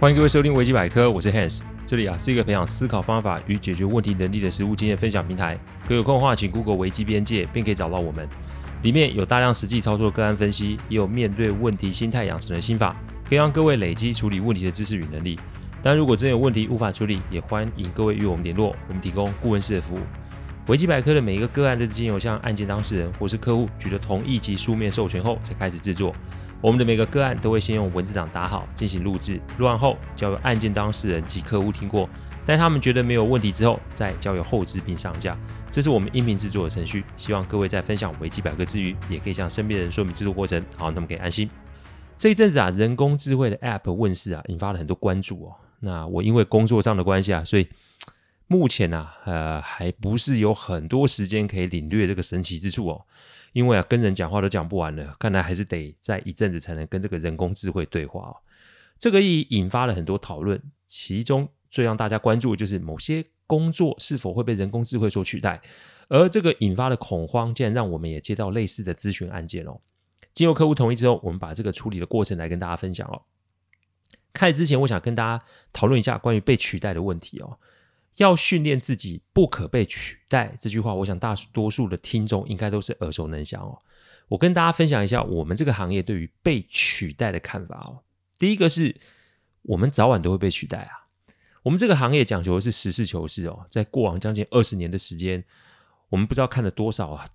欢迎各位收听维基百科，我是 Hans，这里啊是一个培养思考方法与解决问题能力的实务经验分享平台。各位有空的话，请 Google 维基边界，便可以找到我们。里面有大量实际操作个案分析，也有面对问题心态养成的心法，可以让各位累积处理问题的知识与能力。但如果真有问题无法处理，也欢迎各位与我们联络，我们提供顾问式的服务。维基百科的每一个个案都经由向案件当事人或是客户取得同意及书面授权后才开始制作。我们的每个个案都会先用文字档打好，进行录制，录完后交由案件当事人及客户听过，待他们觉得没有问题之后，再交由后制并上架。这是我们音频制作的程序。希望各位在分享维基百科之余，也可以向身边人说明制作过程，好，那么可以安心。这一阵子啊，人工智慧的 App 问世啊，引发了很多关注哦。那我因为工作上的关系啊，所以目前啊，呃，还不是有很多时间可以领略这个神奇之处哦。因为啊，跟人讲话都讲不完了，看来还是得再一阵子才能跟这个人工智慧对话哦。这个也引发了很多讨论，其中最让大家关注的就是某些工作是否会被人工智慧所取代，而这个引发的恐慌，竟然让我们也接到类似的咨询案件哦。经由客户同意之后，我们把这个处理的过程来跟大家分享哦。开始之前，我想跟大家讨论一下关于被取代的问题哦。要训练自己不可被取代这句话，我想大多数的听众应该都是耳熟能详哦。我跟大家分享一下我们这个行业对于被取代的看法哦。第一个是我们早晚都会被取代啊。我们这个行业讲求的是实事求是哦。在过往将近二十年的时间，我们不知道看了多少啊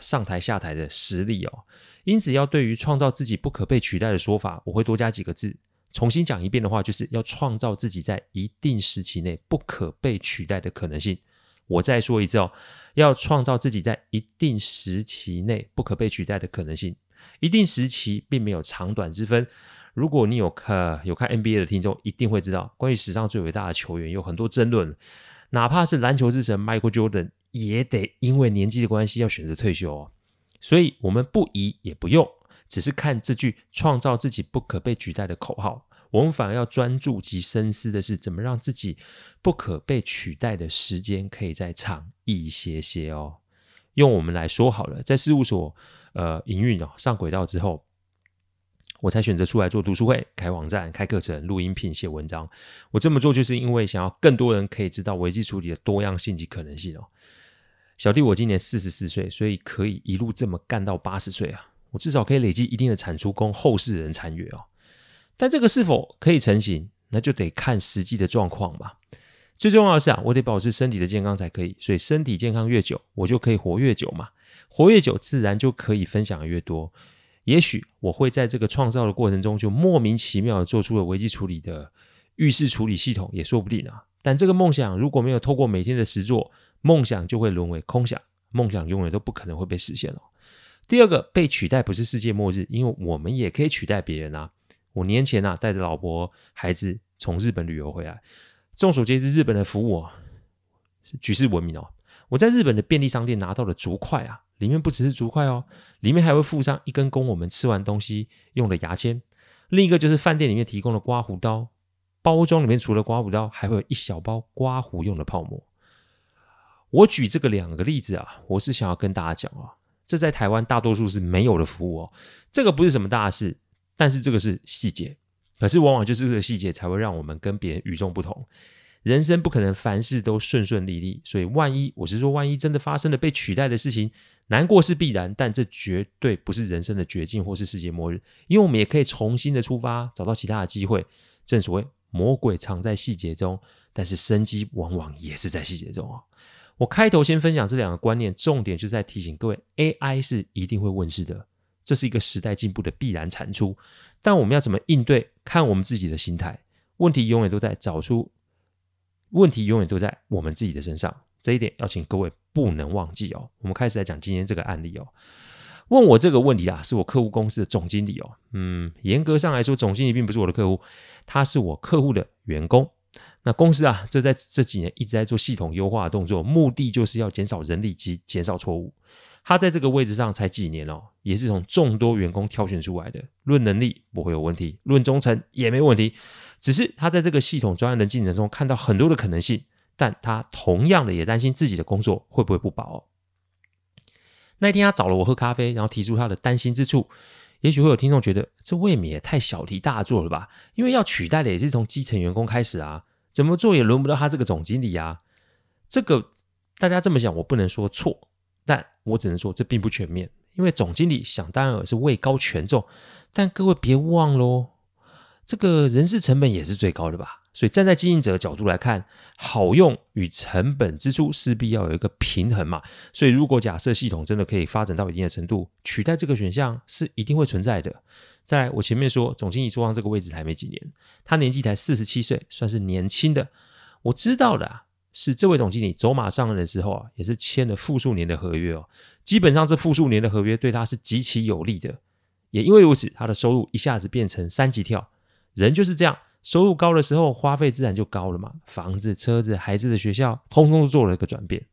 上台下台的实例哦。因此，要对于创造自己不可被取代的说法，我会多加几个字。重新讲一遍的话，就是要创造自己在一定时期内不可被取代的可能性。我再说一次哦，要创造自己在一定时期内不可被取代的可能性。一定时期并没有长短之分。如果你有看有看 NBA 的听众，一定会知道，关于史上最伟大的球员有很多争论，哪怕是篮球之神 Michael Jordan，也得因为年纪的关系要选择退休哦。所以，我们不疑也不用。只是看这句创造自己不可被取代的口号，我们反而要专注及深思的是，怎么让自己不可被取代的时间可以再长一些些哦。用我们来说好了，在事务所呃营运哦上轨道之后，我才选择出来做读书会、开网站、开课程、录音频、写文章。我这么做就是因为想要更多人可以知道危机处理的多样性及可能性哦。小弟我今年四十四岁，所以可以一路这么干到八十岁啊。我至少可以累积一定的产出，供后世人参阅哦。但这个是否可以成型，那就得看实际的状况吧。最重要的是啊，我得保持身体的健康才可以。所以身体健康越久，我就可以活越久嘛。活越久，自然就可以分享的越多。也许我会在这个创造的过程中，就莫名其妙的做出了危机处理的预事处理系统，也说不定啊。但这个梦想如果没有透过每天的实作，梦想就会沦为空想，梦想永远都不可能会被实现了。第二个被取代不是世界末日，因为我们也可以取代别人啊。五年前啊带着老婆孩子从日本旅游回来，众所皆知日本的服务啊是举世闻名哦。我在日本的便利商店拿到的竹筷啊，里面不只是竹筷哦，里面还会附上一根供我们吃完东西用的牙签，另一个就是饭店里面提供的刮胡刀，包装里面除了刮胡刀，还会有一小包刮胡用的泡沫。我举这个两个例子啊，我是想要跟大家讲啊。这在台湾大多数是没有的服务哦，这个不是什么大事，但是这个是细节，可是往往就是这个细节才会让我们跟别人与众不同。人生不可能凡事都顺顺利利，所以万一我是说，万一真的发生了被取代的事情，难过是必然，但这绝对不是人生的绝境或是世界末日，因为我们也可以重新的出发，找到其他的机会。正所谓魔鬼藏在细节中，但是生机往往也是在细节中哦。我开头先分享这两个观念，重点就是在提醒各位，AI 是一定会问世的，这是一个时代进步的必然产出。但我们要怎么应对？看我们自己的心态。问题永远都在找出，问题永远都在我们自己的身上。这一点要请各位不能忘记哦。我们开始来讲今天这个案例哦。问我这个问题啊，是我客户公司的总经理哦。嗯，严格上来说，总经理并不是我的客户，他是我客户的员工。那公司啊，这在这几年一直在做系统优化的动作，目的就是要减少人力及减少错误。他在这个位置上才几年哦，也是从众多员工挑选出来的。论能力不会有问题，论忠诚也没问题。只是他在这个系统专案的进程中看到很多的可能性，但他同样的也担心自己的工作会不会不保。那一天他找了我喝咖啡，然后提出他的担心之处。也许会有听众觉得这未免也太小题大做了吧？因为要取代的也是从基层员工开始啊，怎么做也轮不到他这个总经理啊。这个大家这么想，我不能说错，但我只能说这并不全面。因为总经理想当然尔是位高权重，但各位别忘喽，这个人事成本也是最高的吧？所以站在经营者的角度来看，好用与成本支出势必要有一个平衡嘛。所以如果假设系统真的可以发展到一定的程度，取代这个选项是一定会存在的。再来，我前面说总经理坐上这个位置才没几年，他年纪才四十七岁，算是年轻的。我知道的啊，是这位总经理走马上任的时候啊，也是签了复数年的合约哦。基本上这复数年的合约对他是极其有利的，也因为如此，他的收入一下子变成三级跳。人就是这样。收入高的时候，花费自然就高了嘛。房子、车子、孩子的学校，通通都做了一个转变。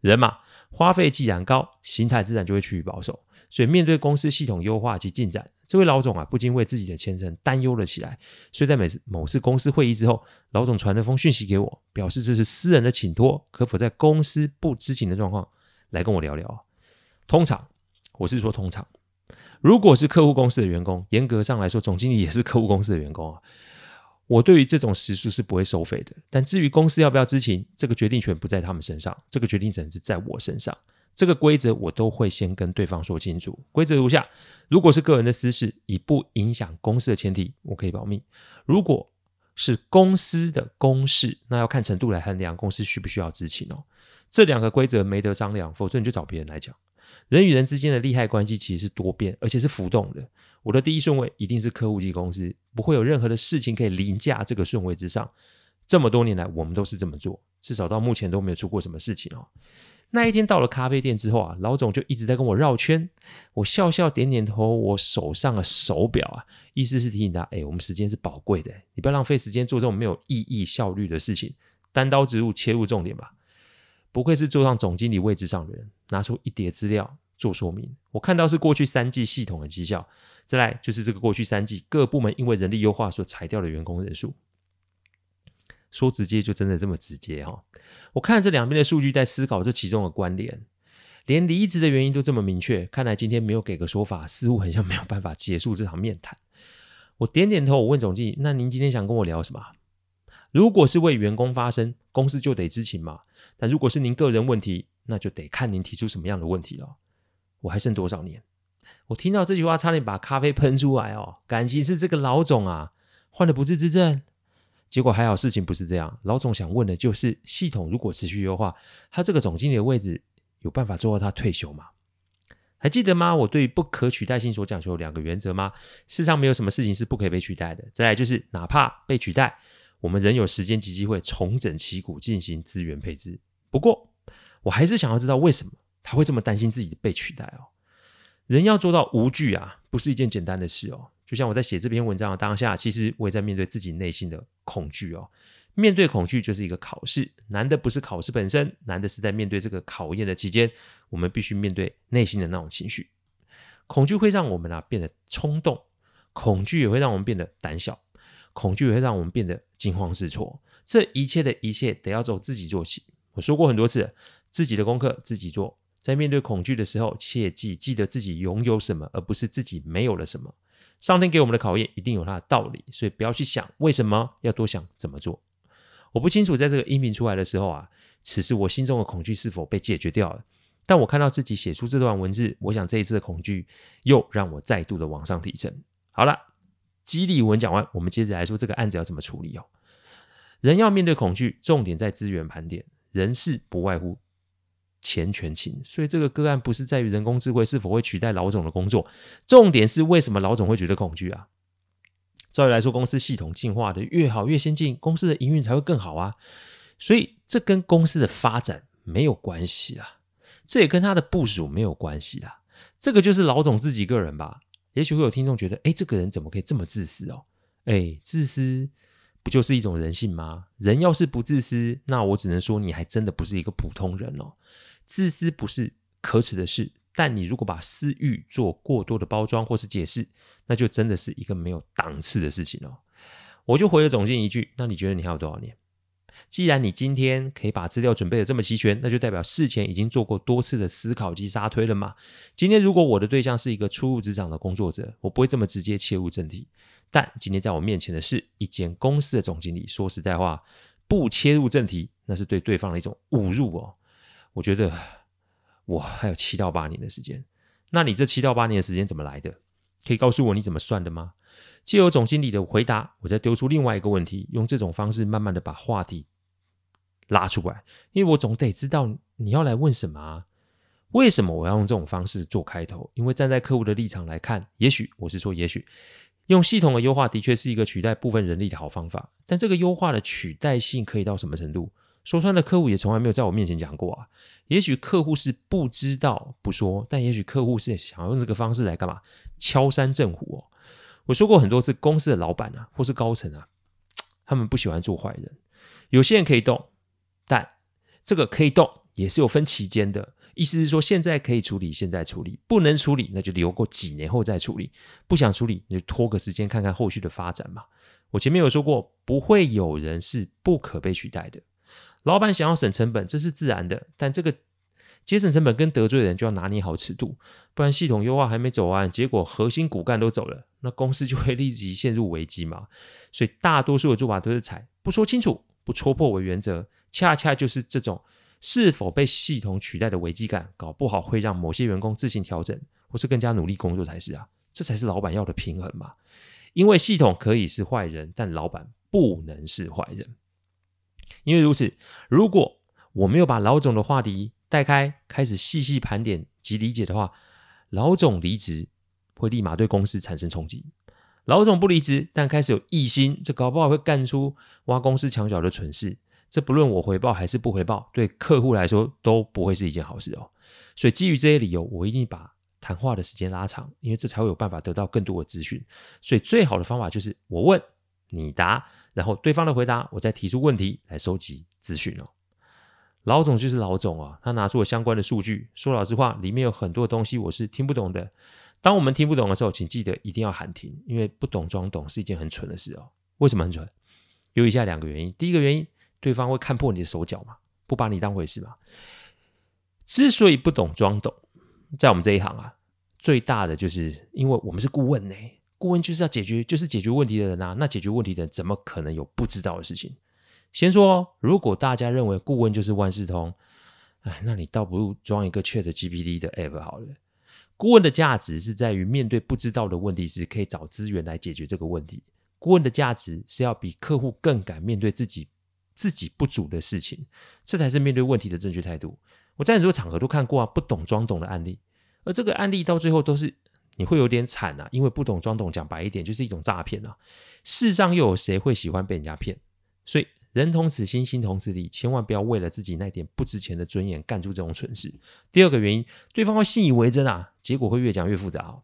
人嘛，花费既然高，心态自然就会趋于保守。所以面对公司系统优化及进展，这位老总啊，不禁为自己的前程担忧了起来。所以在每次某次公司会议之后，老总传了封讯息给我，表示这是私人的请托，可否在公司不知情的状况来跟我聊聊？通常，我是说通常，如果是客户公司的员工，严格上来说，总经理也是客户公司的员工啊。我对于这种时数是不会收费的，但至于公司要不要知情，这个决定权不在他们身上，这个决定权是在我身上。这个规则我都会先跟对方说清楚。规则如下：如果是个人的私事，以不影响公司的前提，我可以保密；如果是公司的公事，那要看程度来衡量公司需不需要知情哦。这两个规则没得商量，否则你就找别人来讲。人与人之间的利害关系其实是多变，而且是浮动的。我的第一顺位一定是客户及公司，不会有任何的事情可以凌驾这个顺位之上。这么多年来，我们都是这么做，至少到目前都没有出过什么事情哦。那一天到了咖啡店之后啊，老总就一直在跟我绕圈，我笑笑点点头，我手上的手表啊，意思是提醒他：哎，我们时间是宝贵的，你不要浪费时间做这种没有意义、效率的事情，单刀直入切入重点吧。不愧是坐上总经理位置上的人，拿出一叠资料做说明。我看到是过去三季系统的绩效，再来就是这个过去三季各部门因为人力优化所裁掉的员工人数。说直接就真的这么直接哈、哦！我看这两边的数据，在思考这其中的关联，连离职的原因都这么明确。看来今天没有给个说法，似乎很像没有办法结束这场面谈。我点点头，我问总经理：“那您今天想跟我聊什么？”如果是为员工发声，公司就得知情嘛。但如果是您个人问题，那就得看您提出什么样的问题了。我还剩多少年？我听到这句话，差点把咖啡喷出来哦。感情是这个老总啊，患的不治之症。结果还好，事情不是这样。老总想问的就是，系统如果持续优化，他这个总经理的位置有办法做到他退休吗？还记得吗？我对不可取代性所讲究有两个原则吗？世上没有什么事情是不可以被取代的。再来就是，哪怕被取代。我们仍有时间及机会重整旗鼓，进行资源配置。不过，我还是想要知道为什么他会这么担心自己被取代哦。人要做到无惧啊，不是一件简单的事哦。就像我在写这篇文章的当下，其实我也在面对自己内心的恐惧哦。面对恐惧就是一个考试，难的不是考试本身，难的是在面对这个考验的期间，我们必须面对内心的那种情绪。恐惧会让我们啊变得冲动，恐惧也会让我们变得胆小。恐惧也会让我们变得惊慌失措，这一切的一切得要从自己做起。我说过很多次，自己的功课自己做。在面对恐惧的时候，切记记得自己拥有什么，而不是自己没有了什么。上天给我们的考验一定有它的道理，所以不要去想为什么，要多想怎么做。我不清楚在这个音频出来的时候啊，此时我心中的恐惧是否被解决掉了。但我看到自己写出这段文字，我想这一次的恐惧又让我再度的往上提升。好了。激励文讲完，我们接着来说这个案子要怎么处理哦。人要面对恐惧，重点在资源盘点，人事不外乎钱权情，所以这个个案不是在于人工智慧是否会取代老总的工作，重点是为什么老总会觉得恐惧啊？照理来说，公司系统进化的越好越先进，公司的营运才会更好啊。所以这跟公司的发展没有关系啊，这也跟他的部署没有关系啊，这个就是老总自己个人吧。也许会有听众觉得，哎，这个人怎么可以这么自私哦？哎，自私不就是一种人性吗？人要是不自私，那我只能说你还真的不是一个普通人哦。自私不是可耻的事，但你如果把私欲做过多的包装或是解释，那就真的是一个没有档次的事情哦。我就回了总经理一句：那你觉得你还有多少年？既然你今天可以把资料准备得这么齐全，那就代表事前已经做过多次的思考及沙推了嘛。今天如果我的对象是一个初入职场的工作者，我不会这么直接切入正题。但今天在我面前的是一间公司的总经理，说实在话，不切入正题，那是对对方的一种侮辱哦。我觉得我还有七到八年的时间，那你这七到八年的时间怎么来的？可以告诉我你怎么算的吗？借由总经理的回答，我再丢出另外一个问题，用这种方式慢慢的把话题拉出来，因为我总得知道你要来问什么啊？为什么我要用这种方式做开头？因为站在客户的立场来看，也许我是说，也许用系统的优化的确是一个取代部分人力的好方法，但这个优化的取代性可以到什么程度？说穿了，客户也从来没有在我面前讲过啊。也许客户是不知道不说，但也许客户是想要用这个方式来干嘛？敲山震虎哦。我说过很多次，公司的老板啊，或是高层啊，他们不喜欢做坏人。有些人可以动，但这个可以动也是有分期间的。意思是说，现在可以处理，现在处理；不能处理，那就留过几年后再处理。不想处理，你就拖个时间看看后续的发展嘛。我前面有说过，不会有人是不可被取代的。老板想要省成本，这是自然的，但这个。节省成本跟得罪人就要拿捏好尺度，不然系统优化还没走完，结果核心骨干都走了，那公司就会立即陷入危机嘛。所以大多数的做法都是采不说清楚、不戳破为原则，恰恰就是这种是否被系统取代的危机感，搞不好会让某些员工自行调整，或是更加努力工作才是啊。这才是老板要的平衡嘛。因为系统可以是坏人，但老板不能是坏人。因为如此，如果我没有把老总的话题带开，开始细细盘点及理解的话，老总离职会立马对公司产生冲击。老总不离职，但开始有异心，这搞不好会干出挖公司墙角的蠢事。这不论我回报还是不回报，对客户来说都不会是一件好事哦。所以基于这些理由，我一定把谈话的时间拉长，因为这才会有办法得到更多的资讯。所以最好的方法就是我问你答，然后对方的回答，我再提出问题来收集资讯哦。老总就是老总啊，他拿出了相关的数据。说老实话，里面有很多东西我是听不懂的。当我们听不懂的时候，请记得一定要喊停，因为不懂装懂是一件很蠢的事哦。为什么很蠢？有以下两个原因。第一个原因，对方会看破你的手脚嘛，不把你当回事嘛。之所以不懂装懂，在我们这一行啊，最大的就是因为我们是顾问呢。顾问就是要解决，就是解决问题的人啊。那解决问题的人怎么可能有不知道的事情？先说，如果大家认为顾问就是万事通，哎，那你倒不如装一个 ChatGPT 的 App 好了。顾问的价值是在于面对不知道的问题时，可以找资源来解决这个问题。顾问的价值是要比客户更敢面对自己自己不足的事情，这才是面对问题的正确态度。我在很多场合都看过啊，不懂装懂的案例，而这个案例到最后都是你会有点惨啊，因为不懂装懂，讲白一点就是一种诈骗啊。世上又有谁会喜欢被人家骗？所以。人同此心，心同此理，千万不要为了自己那点不值钱的尊严干出这种蠢事。第二个原因，对方会信以为真啊，结果会越讲越复杂。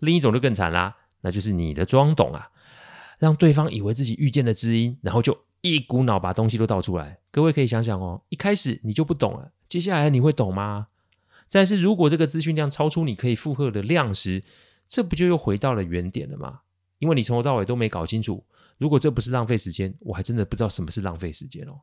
另一种就更惨啦，那就是你的装懂啊，让对方以为自己遇见了知音，然后就一股脑把东西都倒出来。各位可以想想哦，一开始你就不懂了，接下来你会懂吗？再是，如果这个资讯量超出你可以负荷的量时，这不就又回到了原点了吗？因为你从头到尾都没搞清楚。如果这不是浪费时间，我还真的不知道什么是浪费时间哦。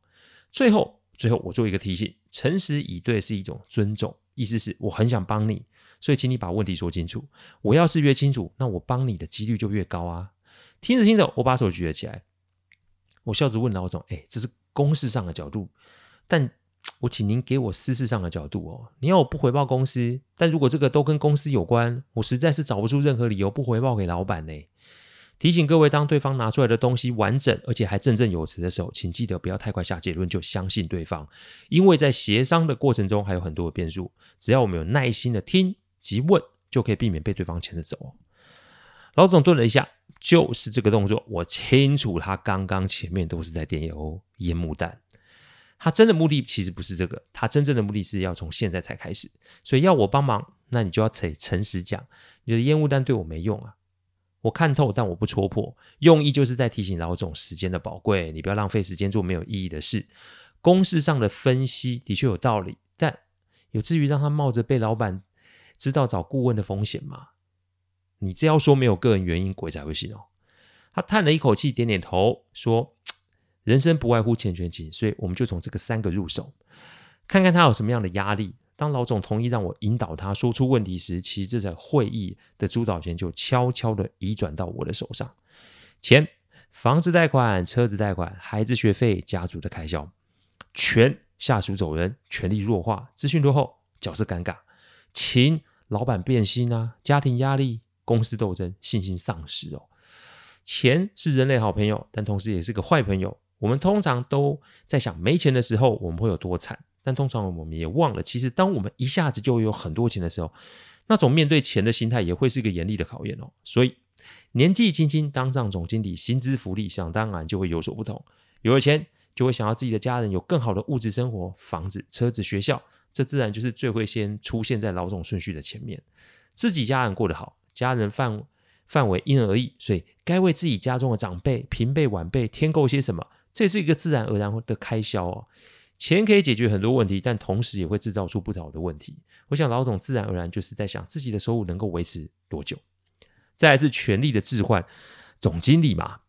最后，最后我做一个提醒：诚实以对是一种尊重，意思是我很想帮你，所以请你把问题说清楚。我要是越清楚，那我帮你的几率就越高啊。听着听着，我把手举了起来，我笑着问老总：“哎，这是公式上的角度，但我请您给我私事上的角度哦。你要我不回报公司，但如果这个都跟公司有关，我实在是找不出任何理由不回报给老板呢。”提醒各位，当对方拿出来的东西完整，而且还振振有词的时候，请记得不要太快下结论就相信对方，因为在协商的过程中还有很多的变数。只要我们有耐心的听及问，就可以避免被对方牵着走。老总顿了一下，就是这个动作，我清楚他刚刚前面都是在点油烟幕弹。他真的目的其实不是这个，他真正的目的是要从现在才开始。所以要我帮忙，那你就要诚诚实讲，你的烟雾弹对我没用啊。我看透，但我不戳破。用意就是在提醒老总时间的宝贵，你不要浪费时间做没有意义的事。公式上的分析的确有道理，但有至于让他冒着被老板知道找顾问的风险吗？你这要说没有个人原因，鬼才会信哦。他叹了一口气，点点头说：“人生不外乎钱权、情，所以我们就从这个三个入手，看看他有什么样的压力。当老总同意让我引导他说出问题时，其实这在会议的主导权就悄悄地移转到我的手上。钱、房子贷款、车子贷款、孩子学费、家族的开销；权、下属走人、权力弱化、资讯落后、角色尴尬；情、老板变心啊、家庭压力、公司斗争、信心丧失哦。钱是人类好朋友，但同时也是个坏朋友。我们通常都在想没钱的时候我们会有多惨，但通常我们也忘了，其实当我们一下子就有很多钱的时候，那种面对钱的心态也会是一个严厉的考验哦。所以年纪轻轻当上总经理，薪资福利想当然就会有所不同。有了钱，就会想要自己的家人有更好的物质生活，房子、车子、学校，这自然就是最会先出现在老总顺序的前面。自己家人过得好，家人范范围因人而异，所以该为自己家中的长辈、平辈、晚辈添购些什么。这也是一个自然而然的开销哦，钱可以解决很多问题，但同时也会制造出不少的问题。我想老总自然而然就是在想自己的收入能够维持多久。再来是权力的置换，总经理嘛，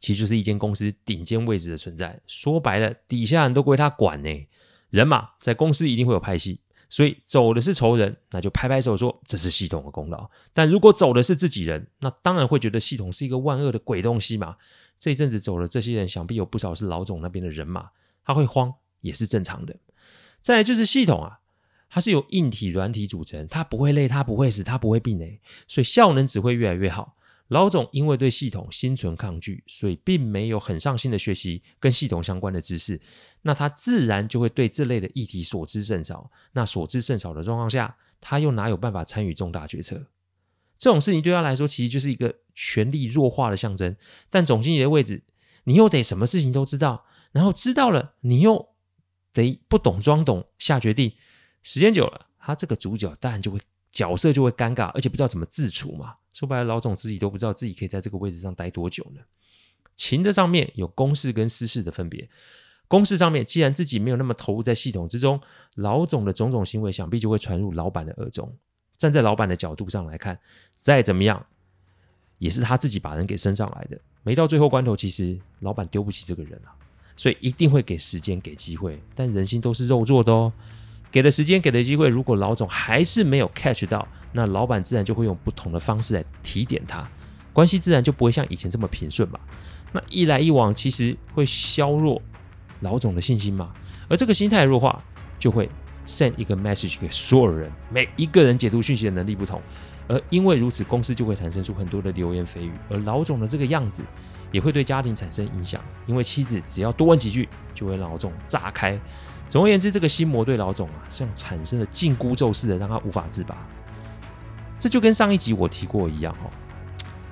其实就是一间公司顶尖位置的存在。说白了，底下人都归他管呢。人嘛，在公司一定会有派系，所以走的是仇人，那就拍拍手说这是系统的功劳。但如果走的是自己人，那当然会觉得系统是一个万恶的鬼东西嘛。这一阵子走了，这些人想必有不少是老总那边的人马，他会慌也是正常的。再来就是系统啊，它是由硬体、软体组成，它不会累，它不会死，它不会病诶，所以效能只会越来越好。老总因为对系统心存抗拒，所以并没有很上心的学习跟系统相关的知识，那他自然就会对这类的议题所知甚少。那所知甚少的状况下，他又哪有办法参与重大决策？这种事情对他来说，其实就是一个权力弱化的象征。但总经理的位置，你又得什么事情都知道，然后知道了，你又得不懂装懂下决定。时间久了，他这个主角当然就会角色就会尴尬，而且不知道怎么自处嘛。说白了，老总自己都不知道自己可以在这个位置上待多久呢。情的上面有公事跟私事的分别。公事上面，既然自己没有那么投入在系统之中，老总的种种行为想必就会传入老板的耳中。站在老板的角度上来看，再怎么样，也是他自己把人给升上来的。没到最后关头，其实老板丢不起这个人啊，所以一定会给时间、给机会。但人心都是肉做的哦，给了时间、给了机会，如果老总还是没有 catch 到，那老板自然就会用不同的方式来提点他，关系自然就不会像以前这么平顺嘛。那一来一往，其实会削弱老总的信心嘛，而这个心态弱化，就会。Send 一个 message 给所有人，每一个人解读讯息的能力不同，而因为如此，公司就会产生出很多的流言蜚语，而老总的这个样子也会对家庭产生影响，因为妻子只要多问几句，就会老总炸开。总而言之，这个心魔对老总啊，像产生了紧箍咒似的，让他无法自拔。这就跟上一集我提过一样哦。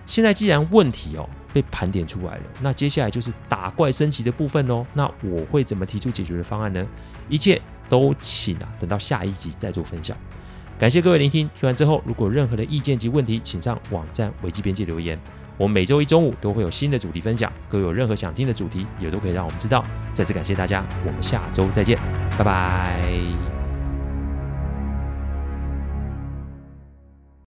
现在既然问题哦被盘点出来了，那接下来就是打怪升级的部分哦。那我会怎么提出解决的方案呢？一切。都请啊，等到下一集再做分享。感谢各位聆听，听完之后如果有任何的意见及问题，请上网站维基编辑留言。我们每周一中午都会有新的主题分享，各位有任何想听的主题，也都可以让我们知道。再次感谢大家，我们下周再见，拜拜。